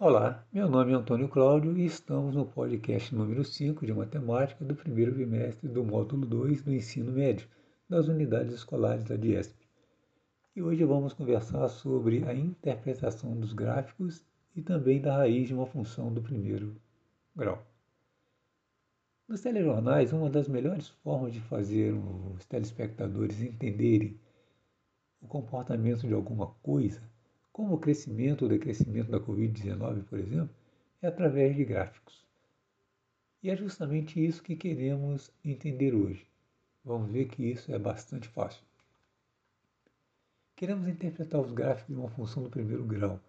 Olá, meu nome é Antônio Cláudio e estamos no podcast número 5 de Matemática do primeiro bimestre do módulo 2 do ensino médio das unidades escolares da DIESP. E hoje vamos conversar sobre a interpretação dos gráficos e também da raiz de uma função do primeiro grau. Nos telejornais, uma das melhores formas de fazer os telespectadores entenderem o comportamento de alguma coisa como o crescimento ou decrescimento da Covid-19, por exemplo, é através de gráficos. E é justamente isso que queremos entender hoje. Vamos ver que isso é bastante fácil. Queremos interpretar os gráficos de uma função do primeiro grau,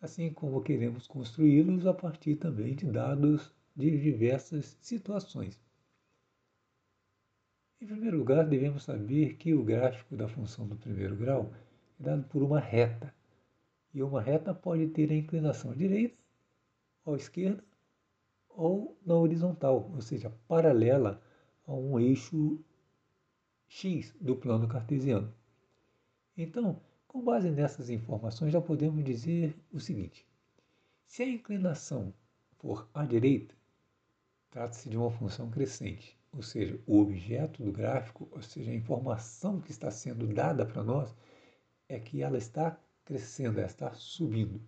assim como queremos construí-los a partir também de dados de diversas situações. Em primeiro lugar, devemos saber que o gráfico da função do primeiro grau é dado por uma reta, e uma reta pode ter a inclinação à direita, ou à esquerda, ou na horizontal, ou seja, paralela a um eixo x do plano cartesiano. Então, com base nessas informações, já podemos dizer o seguinte: se a inclinação for à direita, trata-se de uma função crescente, ou seja, o objeto do gráfico, ou seja, a informação que está sendo dada para nós, é que ela está crescendo, ela está subindo.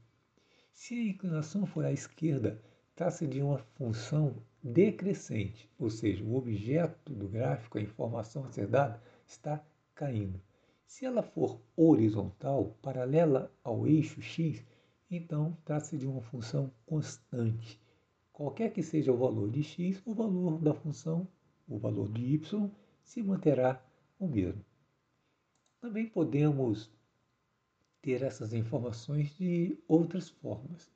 Se a inclinação for à esquerda, trata-se de uma função decrescente, ou seja, o objeto do gráfico, a informação a ser dada, está caindo. Se ela for horizontal, paralela ao eixo x, então trata-se de uma função constante. Qualquer que seja o valor de x, o valor da função, o valor de y, se manterá o mesmo. Também podemos ter essas informações de outras formas.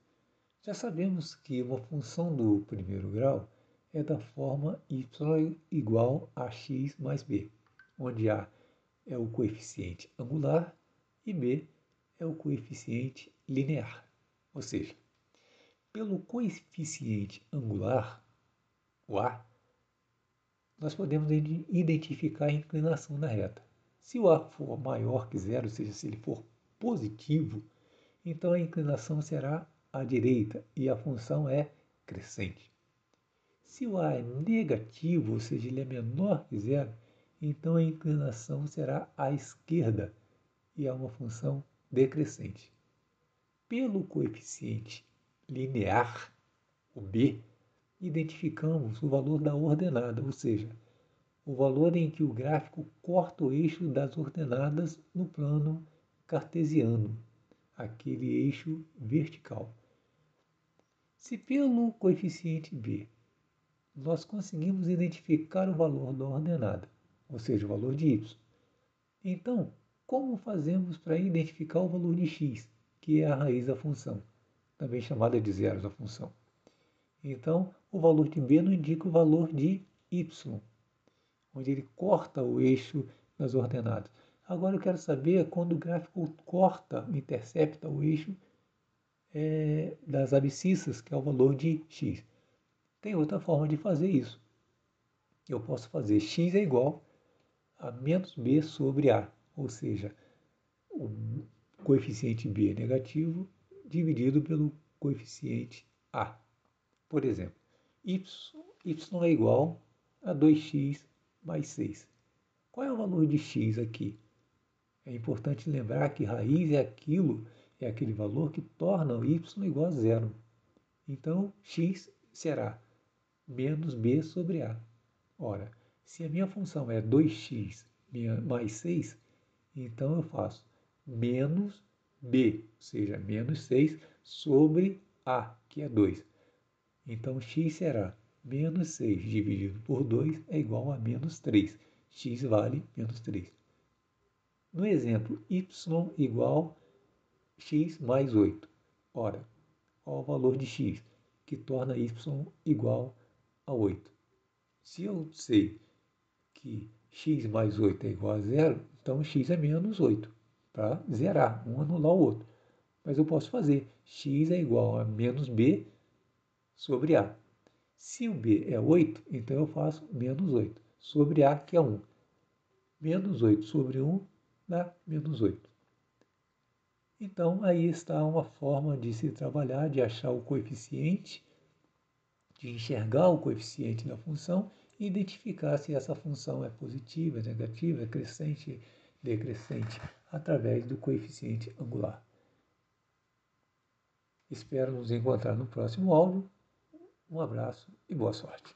Já sabemos que uma função do primeiro grau é da forma y igual a x mais b, onde a é o coeficiente angular e b é o coeficiente linear. Ou seja, pelo coeficiente angular, o a, nós podemos identificar a inclinação da reta. Se o a for maior que zero, ou seja, se ele for positivo, então a inclinação será à direita e a função é crescente. Se o A é negativo, ou seja, ele é menor que zero, então a inclinação será à esquerda e é uma função decrescente. Pelo coeficiente linear, o b, identificamos o valor da ordenada, ou seja, o valor em que o gráfico corta o eixo das ordenadas no plano cartesiano, aquele eixo vertical. Se pelo coeficiente b nós conseguimos identificar o valor da ordenada, ou seja, o valor de y, então como fazemos para identificar o valor de x, que é a raiz da função, também chamada de zeros da função? Então, o valor de b não indica o valor de y, onde ele corta o eixo das ordenadas. Agora eu quero saber quando o gráfico corta, intercepta o eixo é, das abscissas, que é o valor de x. Tem outra forma de fazer isso. Eu posso fazer x é igual a menos b sobre a, ou seja, o coeficiente b é negativo dividido pelo coeficiente a. Por exemplo, y, y é igual a 2x mais 6. Qual é o valor de x aqui? É importante lembrar que raiz é aquilo, é aquele valor que torna o y igual a zero. Então, x será menos b sobre a. Ora, se a minha função é 2x mais 6, então eu faço menos b, ou seja, menos 6 sobre a, que é 2. Então, x será menos 6 dividido por 2 é igual a menos 3. x vale menos 3. No exemplo, y igual x mais 8. Ora, qual o valor de x que torna y igual a 8? Se eu sei que x mais 8 é igual a zero, então x é menos 8, para zerar, um anular o outro. Mas eu posso fazer x é igual a menos b sobre a. Se o b é 8, então eu faço menos 8 sobre a, que é 1. Menos 8 sobre 1 dá menos 8. Então, aí está uma forma de se trabalhar, de achar o coeficiente, de enxergar o coeficiente da função e identificar se essa função é positiva, negativa, crescente, decrescente, através do coeficiente angular. Espero nos encontrar no próximo áudio. Um abraço e boa sorte.